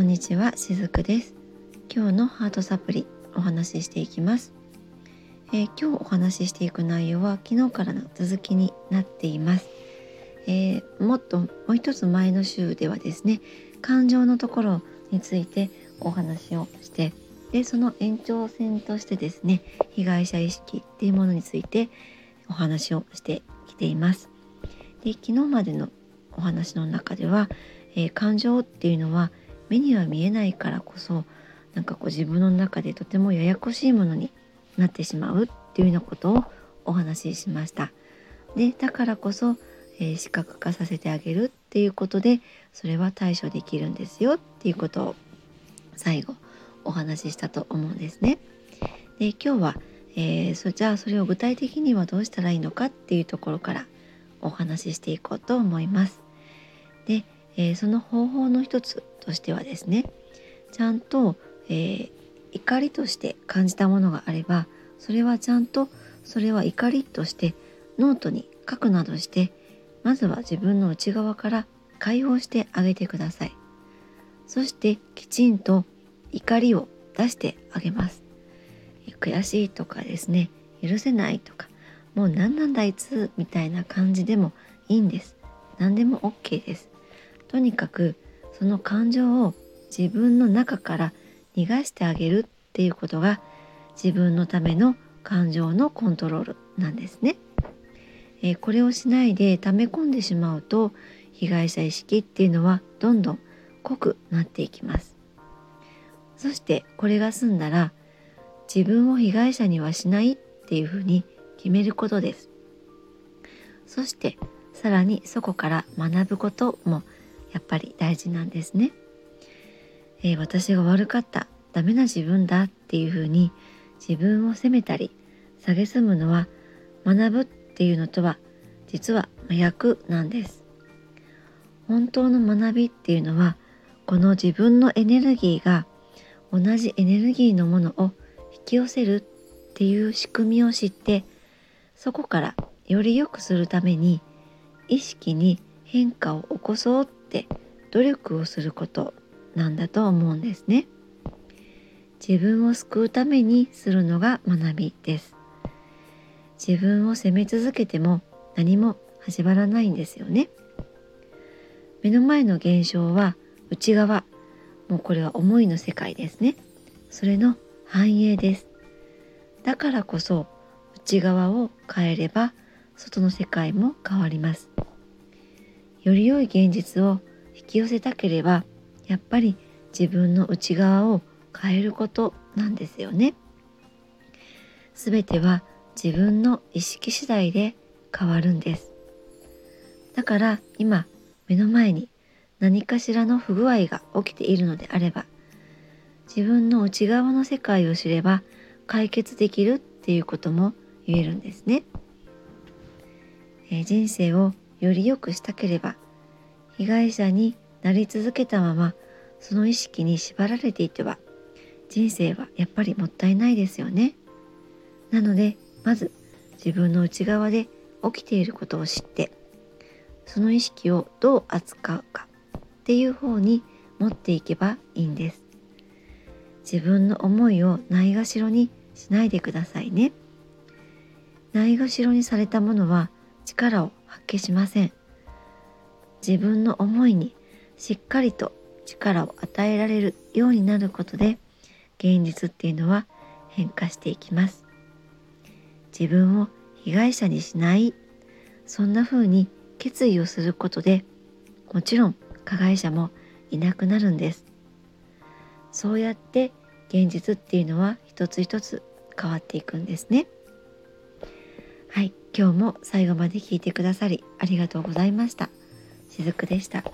こんにちはしずくです。今日のハートサプリお話ししていきます、えー、今日お話ししていく内容は昨日からの続きになっています、えー、もっともう一つ前の週ではですね感情のところについてお話をしてでその延長線としてですね被害者意識っていうものについてお話をしてきています。で昨日までのお話の中では、えー、感情っていうのは目には見えないからこそなんかこう自分の中でとてもややこしいものになってしまうっていうようなことをお話ししました。でだからこそ、えー、視覚化させてあげるっていうことでそれは対処できるんですよっていうことを最後お話ししたと思うんですね。で今日は、えー、そじゃあそれを具体的にはどうしたらいいのかっていうところからお話ししていこうと思います。で、えー、その方法の一つとしてはですねちゃんと、えー、怒りとして感じたものがあればそれはちゃんとそれは怒りとしてノートに書くなどしてまずは自分の内側から解放してあげてください。そしてきちんと怒りを出してあげます。悔しいとかですね許せないとかもう何なんだいつみたいな感じでもいいんです。何でも OK です。とにかくその感情を自分の中から逃がしてあげるっていうことが自分のための感情のコントロールなんですね。えー、これをしないで溜め込んでしまうと被害者意識っていうのはどんどん濃くなっていきます。そしてこれが済んだら自分を被害者にはしないっていうふうに決めることです。そしてさらにそこから学ぶこともやっぱり大事なんですね。えー、私が悪かったダメな自分だっていうふうに自分を責めたり蔑むのは学ぶっていうのとは実は真逆なんです。本当の学びっていうのはこの自分のエネルギーが同じエネルギーのものを引き寄せるっていう仕組みを知ってそこからより良くするために意識に変化を起こそうって努力をすることなんだと思うんですね。自分を救うためにするのが学びです。自分を責め続けても何も始まらないんですよね。目の前の現象は内側もうこれは思いの世界ですねそれの繁栄ですだからこそ内側を変えれば外の世界も変わりますより良い現実を引き寄せたければやっぱり自分の内側を変えることなんですよねすべては自分の意識次第で変わるんですだから今目の前に何かしらの不具合が起きているのであれば自分の内側の世界を知れば解決できるっていうことも言えるんですね。えー、人生をより良くしたければ被害者になり続けたままその意識に縛られていては人生はやっぱりもったいないですよね。なのでまず自分の内側で起きていることを知ってその意識をどう扱うかっていう方に持っていけばいいんです自分の思いをないがしろにしないでくださいねないがしろにされたものは力を発揮しません。自分の思いにしっかりと力を与えられるようになることで現実っていうのは変化していきます。自分を被害者にしないそんな風に決意をすることでもちろん加害者もいなくなるんです。そうやって現実っていうのは一つ一つ変わっていくんですね。今日も最後まで聞いてくださりありがとうございましたしずくでした。